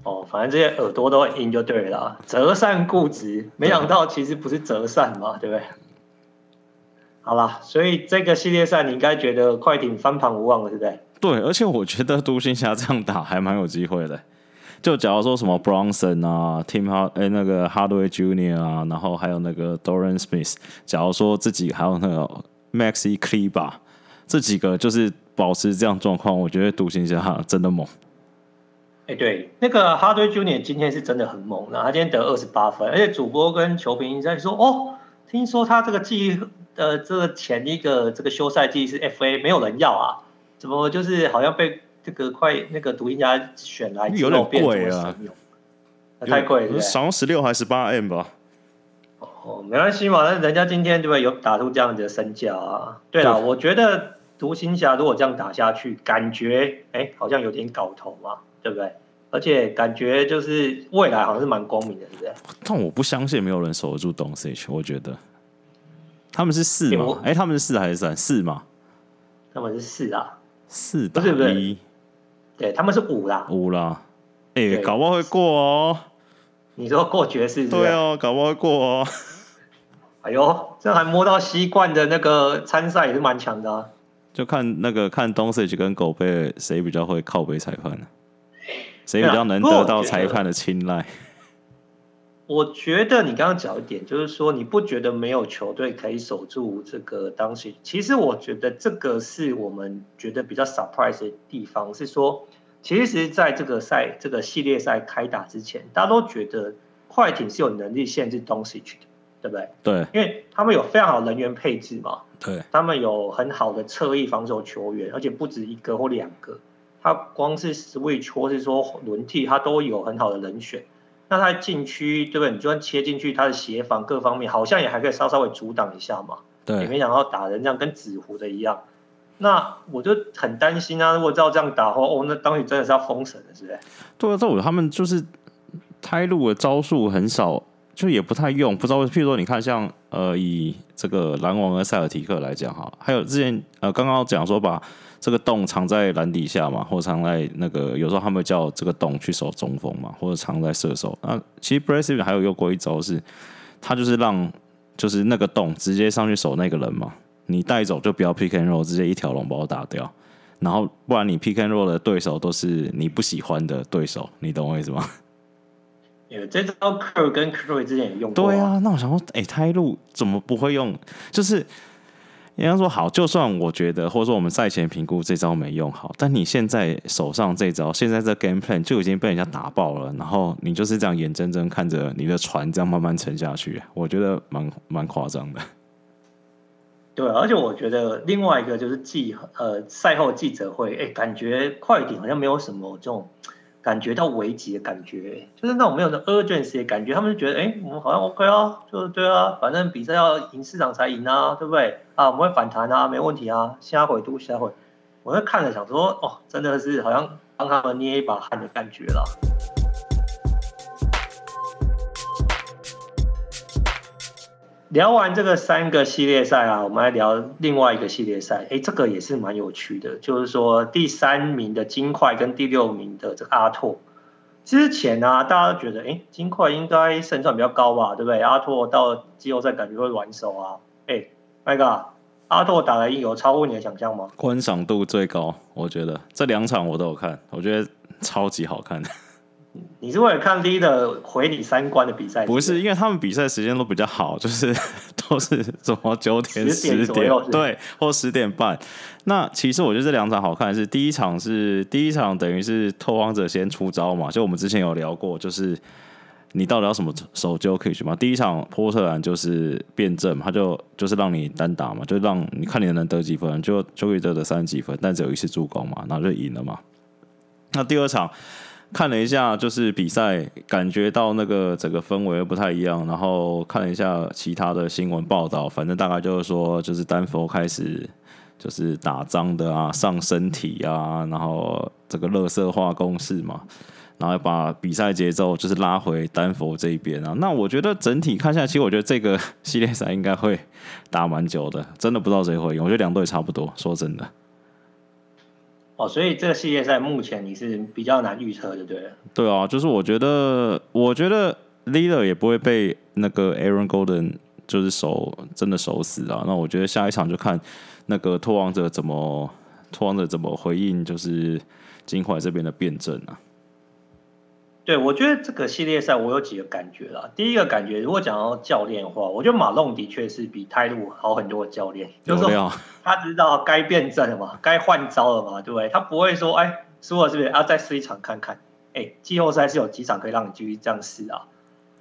哦，反正这些耳朵都赢就对了，折扇固执，没想到其实不是折扇嘛，对不对？好了，所以这个系列赛你应该觉得快艇翻盘无望了，对不对？对，而且我觉得独行侠这样打还蛮有机会的。就假如说什么 Bronson 啊，Tim Hard 哎那个 Hardaway Junior 啊，然后还有那个 Dorian Smith，假如说自己还有那个 Maxi Kleber 这几个就是保持这样状况，我觉得独行侠真的猛。哎，对，那个 Hardaway Junior 今天是真的很猛，然后他今天得二十八分，而且主播跟球评在说，哦，听说他这个季。呃，这个前一个这个休赛季是 FA 没有人要啊，怎么就是好像被这个快那个独行侠选来有点贵啊？太贵了，少十六还是十八 M 吧？哦，没关系嘛，那人家今天对不对有打出这样子的身价啊？对了，我觉得独行侠如果这样打下去，感觉哎好像有点搞头嘛，对不对？而且感觉就是未来好像是蛮光明的，是不是？但我不相信没有人守得住 Doncic，我觉得。他们是四吗？哎、欸，他们是四还是三？四吗？他们是四啊，四打一，对，他们是五啦，五啦。哎、欸，搞不好会过哦。你说过爵士是是？对哦，搞不好会过哦。哎呦，这还摸到西冠的那个参赛也是蛮强的啊。就看那个看 Doncic 跟狗贝谁比较会靠背裁判呢？谁比较能得到裁判的青睐？我觉得你刚刚讲一点，就是说你不觉得没有球队可以守住这个当时？其实我觉得这个是我们觉得比较 surprise 的地方，是说，其实在这个赛这个系列赛开打之前，大家都觉得快艇是有能力限制东西去的，对不对？对，因为他们有非常好的人员配置嘛，对，他们有很好的侧翼防守球员，而且不止一个或两个，他光是 switch 或是说轮替，他都有很好的人选。那他禁区对不对？你就算切进去，他的协防各方面好像也还可以稍稍微阻挡一下嘛。对，也没想到打人这样跟纸糊的一样。那我就很担心啊！如果照这样打的话，哦，那当时真的是要封神了，是不是？对啊，这我他们就是开路的招数很少，就也不太用，不知道。譬如说，你看像呃，以这个篮网和塞尔提克来讲哈，还有之前呃，刚刚讲说把。这个洞藏在篮底下嘛，或者藏在那个，有时候他们叫这个洞去守中锋嘛，或者藏在射手。那其实 b r a Stevens 还有用过一招是，他就是让就是那个洞直接上去守那个人嘛，你带走就不要 pick and roll，直接一条龙把我打掉。然后不然你 pick and roll 的对手都是你不喜欢的对手，你懂我意思吗？有这招 Kerr 跟 Curry 之前也用过。对啊，那我想说，哎，胎路怎么不会用？就是。人家说好，就算我觉得，或者说我们赛前评估这招没用好，但你现在手上这招，现在这 game plan 就已经被人家打爆了，然后你就是这样眼睁睁看着你的船这样慢慢沉下去，我觉得蛮蛮夸张的。对，而且我觉得另外一个就是记呃赛后记者会，哎，感觉快艇好像没有什么这种。感觉到危急的感觉，就是那种没有的 urgency 的感觉，他们就觉得，哎、我们好像 OK 啊，就对啊，反正比赛要赢市场才赢啊，对不对？啊，我们会反弹啊，没问题啊，下回都下回。我在看着想说，哦，真的是好像帮他们捏一把汗的感觉了。聊完这个三个系列赛啊，我们来聊另外一个系列赛。哎，这个也是蛮有趣的，就是说第三名的金块跟第六名的这个阿拓。之前啊，大家都觉得，哎，金块应该胜算比较高吧，对不对？阿拓到季后赛感觉会软手啊。哎，麦哥，阿拓打的有超乎你的想象吗？观赏度最高，我觉得这两场我都有看，我觉得超级好看。你是为了看 Lillard 毁你三观的比赛？不是，因为他们比赛时间都比较好，就是都是什么九点、十点，点对，或十点半。那其实我觉得这两场好看是第一场是第一场等于是拓荒者先出招嘛，就我们之前有聊过，就是你到底要什么守 Jokic 嘛？第一场波特兰就是辩证，他就就是让你单打嘛，就让你看你能得几分，就 Jokic 得的三十几分，但只有一次助攻嘛，然后就赢了嘛。那第二场。看了一下，就是比赛，感觉到那个整个氛围不太一样。然后看了一下其他的新闻报道，反正大概就是说，就是丹佛开始就是打脏的啊，上身体啊，然后这个乐色化攻势嘛，然后把比赛节奏就是拉回丹佛这一边啊。那我觉得整体看下来，其实我觉得这个系列赛应该会打蛮久的，真的不知道谁会赢。我觉得两队差不多，说真的。哦，所以这个系列赛目前你是比较难预测的，对？对啊，就是我觉得，我觉得 leader 也不会被那个 Aaron Golden 就是守真的守死啊。那我觉得下一场就看那个拓王者怎么拓王者怎么回应，就是金块这边的辩证啊。对，我觉得这个系列赛我有几个感觉啦。第一个感觉，如果讲到教练的话，我觉得马龙的确是比泰路好很多的教练，就是说 他知道该变阵了嘛，该换招了嘛，对不对？他不会说，哎，输了是不是？啊，再试一场看看。哎，季后赛是有几场可以让你继续这样试啊。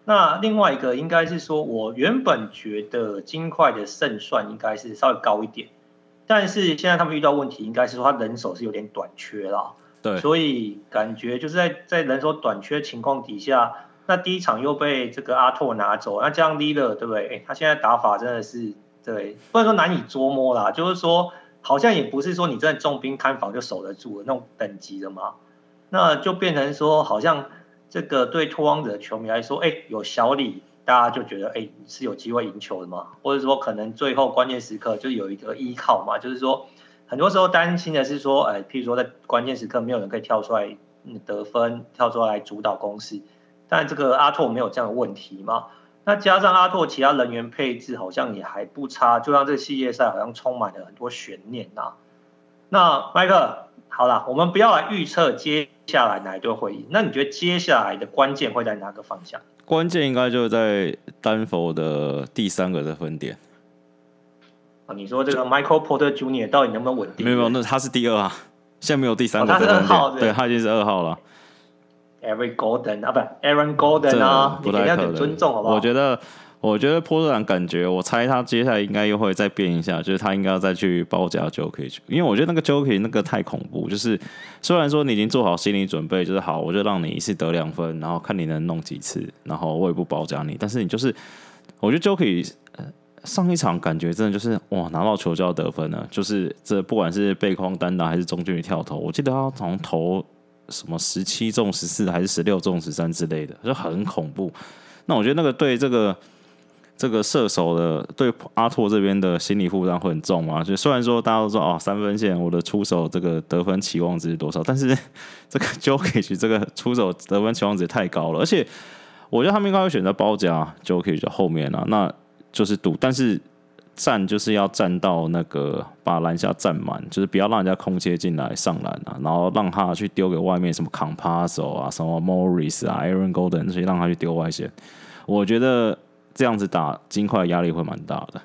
那另外一个应该是说，我原本觉得金块的胜算应该是稍微高一点，但是现在他们遇到问题，应该是说他人手是有点短缺啦。对，所以感觉就是在在人手短缺情况底下，那第一场又被这个阿拓拿走，那这样 Lillard 对不对？哎，他现在打法真的是对，不能说难以捉摸啦，就是说好像也不是说你真的重兵看防就守得住的那种等级的嘛，那就变成说好像这个对拓荒者球迷来说，哎，有小李，大家就觉得哎是有机会赢球的嘛，或者说可能最后关键时刻就有一个依靠嘛，就是说。很多时候担心的是说，哎，譬如说在关键时刻没有人可以跳出来得分，跳出来主导攻势。但这个阿拓没有这样的问题嘛？那加上阿拓其他人员配置好像也还不差，就让这个系列赛好像充满了很多悬念呐。那麦克，好了，我们不要来预测接下来哪一队会赢。那你觉得接下来的关键会在哪个方向？关键应该就在丹佛的第三个得分点。啊，你说这个 Michael Porter Jr. 到底能不能稳定？没有没有，那他是第二啊，现在没有第三个他是二号，对，他已经是二号了。Eric Gordon 啊，不，Aaron Golden 啊，不太可能，尊重好不好？我觉得，我觉得波特兰感觉，我猜他接下来应该又会再变一下，就是他应该要再去包夹 Jokic，因为我觉得那个 Jokic 那个太恐怖，就是虽然说你已经做好心理准备，就是好，我就让你一次得两分，然后看你能弄几次，然后我也不包夹你，但是你就是，我觉得 Jokic 上一场感觉真的就是哇，拿到球就要得分了，就是这不管是背筐单打还是中距离跳投，我记得他从投。什么十七中十四还是十六中十三之类的，就很恐怖。那我觉得那个对这个这个射手的对阿拓这边的心理负担会很重嘛？就虽然说大家都说哦，三分线我的出手这个得分期望值是多少，但是这个 Jokic 这个出手得分期望值也太高了，而且我觉得他们应该会选择包夹 Jokic 后面啊，那就是赌，但是。站就是要站到那个把篮下站满，就是不要让人家空切进来上篮啊，然后让他去丢给外面什么 Campazzo 啊、什么 Morris 啊、Aaron Golden 这些，让他去丢外线。我觉得这样子打金块压力会蛮大的。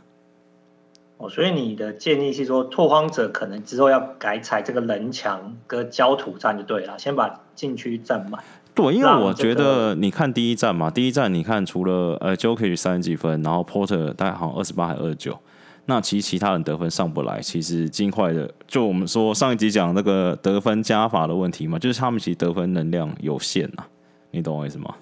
哦，所以你的建议是说，拓荒者可能之后要改采这个人墙跟焦土战就对了，先把禁区站满。对，因为我觉得你看第一站嘛，第一站你看除了呃 Jokic 三十几分，然后 Porter 大概好像二十八还二十九，那其实其他人得分上不来。其实金块的，就我们说上一集讲那个得分加法的问题嘛，就是他们其实得分能量有限啊，你懂我意思吗？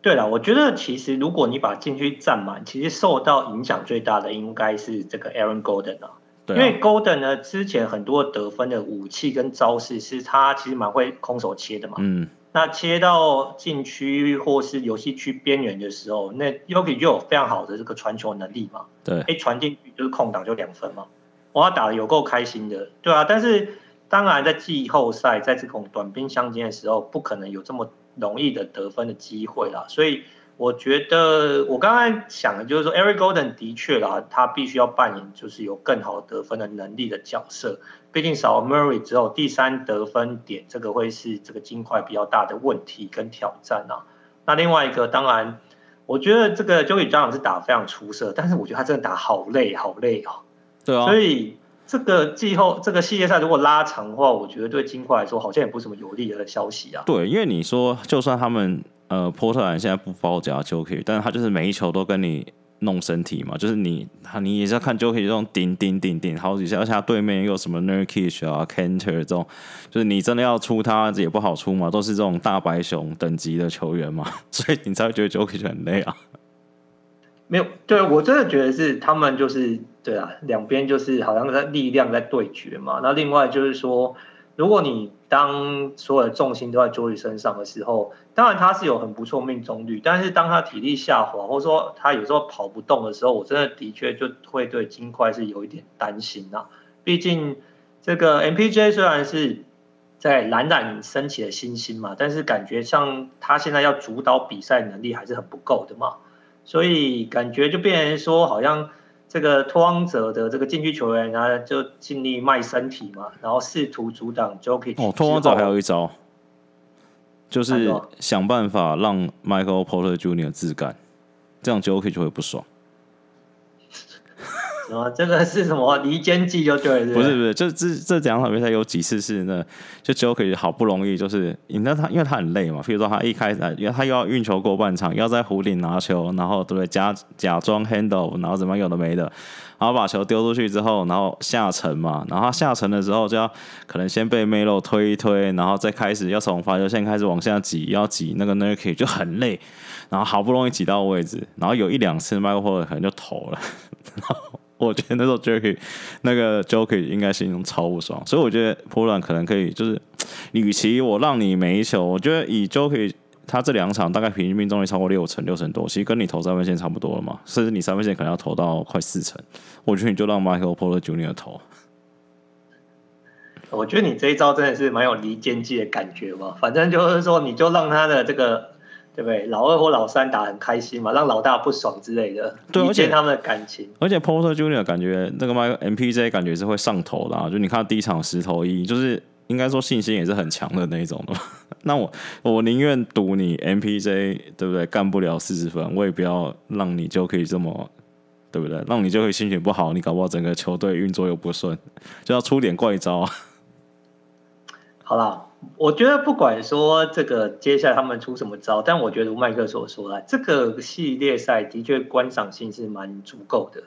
对了，我觉得其实如果你把禁区占满，其实受到影响最大的应该是这个 Aaron Golden 啊。对啊，因为 Golden 呢，之前很多得分的武器跟招式是他其实蛮会空手切的嘛。嗯。那切到禁区或是游戏区边缘的时候，那 Jokic 就有非常好的这个传球能力嘛。对，哎，传进去就是空档就两分嘛。哇，他打的有够开心的，对啊。但是当然在季后赛，在这种短兵相接的时候，不可能有这么容易的得分的机会啦。所以我觉得我刚才想的就是说，Eric Golden 的确啦，他必须要扮演就是有更好得分的能力的角色。毕竟少了 Murray 之后，第三得分点这个会是这个金块比较大的问题跟挑战啊。那另外一个，当然，我觉得这个 Joey 当然是打得非常出色，但是我觉得他真的打好累，好累哦。对啊。所以这个季后这个系列赛如果拉长的话，我觉得对金块来说好像也不是什么有利的消息啊。对，因为你说就算他们呃波特兰现在不包夹 Joey，但是他就是每一球都跟你。弄身体嘛，就是你，你也是要看 joki 这种顶顶顶顶好几下，而且他对面又有什么 Nurkic 啊、Canter 这种，就是你真的要出他也不好出嘛，都是这种大白熊等级的球员嘛，所以你才会觉得 Jokic 很累啊。没有，对我真的觉得是他们就是对啊，两边就是好像在力量在对决嘛。那另外就是说。如果你当所有的重心都在 Joey 身上的时候，当然他是有很不错命中率，但是当他体力下滑，或者说他有时候跑不动的时候，我真的的确就会对金块是有一点担心呐。毕竟这个 MPJ 虽然是在冉冉升起的新星嘛，但是感觉像他现在要主导比赛能力还是很不够的嘛，所以感觉就变成说好像。这个托荒者的这个禁区球员，然后就尽力卖身体嘛，然后试图阻挡 Jokic。哦，托荒者还有一招，就是想办法让 Michael Porter Jr. 自干，这样 Jokic 就会不爽。什么？这个是什么离间计就对？不是不是，就这这两场比赛有几次是那，就 Jokic 好不容易就是，你知道他因为他很累嘛，比如说他一开始，因为他又要运球过半场，要在弧顶拿球，然后对不对？假假装 handle，然后怎么有的没的，然后把球丢出去之后，然后下沉嘛，然后他下沉的时候就要可能先被 Melo 推一推，然后再开始要从罚球线开始往下挤，要挤那个 Nurky 就很累，然后好不容易挤到位置，然后有一两次 Michael 可能就投了，然后。我觉得那时候 Jokic 那个 Jokic 应该心中超不爽，所以我觉得波兰可能可以，就是与其我让你每一球，我觉得以 Jokic 他这两场大概平均命中率超过六成，六成多，其实跟你投三分线差不多了嘛，甚至你三分线可能要投到快四成，我觉得你就让 Michael Porter Jr. 投。我觉得你这一招真的是蛮有离间计的感觉嘛，反正就是说你就让他的这个。对不对？老二或老三打很开心嘛，让老大不爽之类的，对，而且他们的感情。而且 Porter Junior 感觉那个 MPJ 感觉是会上头的，啊，就你看第一场十投一，就是应该说信心也是很强的那一种的。那我我宁愿赌你 MPJ 对不对？干不了四十分，我也不要让你就可以这么对不对？让你就可以心情不好，你搞不好整个球队运作又不顺，就要出点怪招啊。好了，我觉得不管说这个接下来他们出什么招，但我觉得如麦克所说的，这个系列赛的确观赏性是蛮足够的。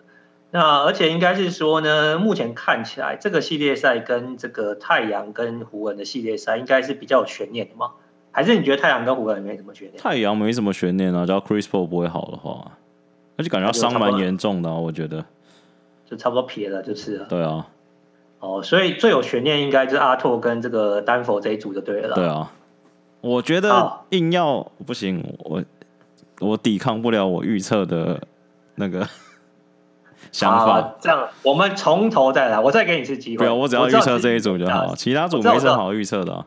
那而且应该是说呢，目前看起来这个系列赛跟这个太阳跟湖人的系列赛应该是比较有悬念的吗？还是你觉得太阳跟湖人没什么悬念？太阳没什么悬念啊，只要 Chris Paul 不会好的话，而且感觉伤蛮严重的，啊，我觉得就差不多撇了就是了。对啊，哦，所以最有悬念应该就是阿拓跟这个丹佛这一组就对了。对啊，我觉得硬要不行，我我抵抗不了我预测的那个。想法、啊、这样，我们从头再来，我再给你一次机会。不要，我只要预测这一组就好，其他组没什么好预测的、啊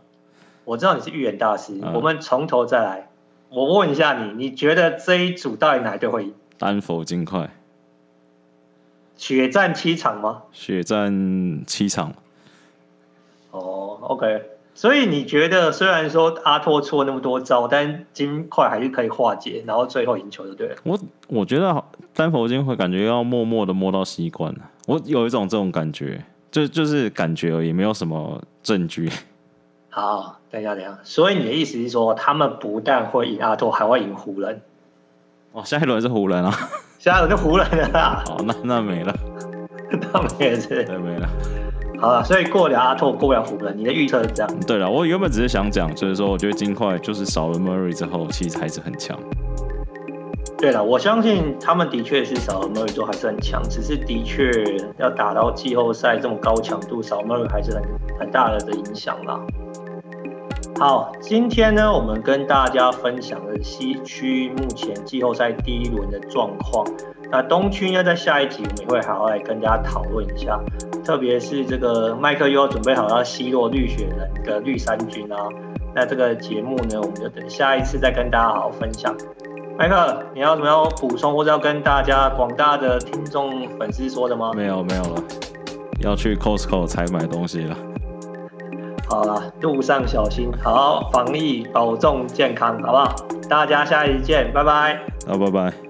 我。我知道你是预言大师，嗯、我们从头再来。我问一下你，你觉得这一组到底哪队会赢？丹佛金块。血战七场吗？血战七场。哦、oh,，OK。所以你觉得，虽然说阿拓出了那么多招，但金块还是可以化解，然后最后赢球就对了。我我觉得丹佛金会感觉要默默的摸到习惯了。我有一种这种感觉，就就是感觉而已，没有什么证据。好，等一下，等一下。所以你的意思是说，他们不但会赢阿拓，还会赢湖人？哦，下一轮是湖人啊！下一轮是湖人啊！好，那那没了，那没了，对，没了。好了，所以过了阿拓，过不了湖人。你的预测是这样？对了，我原本只是想讲，就是说，我觉得金块就是少了 Murray 之后，其实还是很强。对了，我相信他们的确是少了 Murray 之后还是很强，只是的确要打到季后赛这么高强度，少 Murray 还是很很大的的影响啦。好，今天呢，我们跟大家分享了西区目前季后赛第一轮的状况。那东区呢，在下一集我们会好好来跟大家讨论一下，特别是这个麦克又要准备好要奚落绿雪人的绿衫军啊。那这个节目呢，我们就等下一次再跟大家好好分享。麦克，你要什么要补充或者要跟大家广大的听众粉丝说的吗？没有，没有了，要去 Costco 才买东西了。好了，路上小心，好，防疫保重健康，好不好？大家下一期见，拜拜。好，拜拜。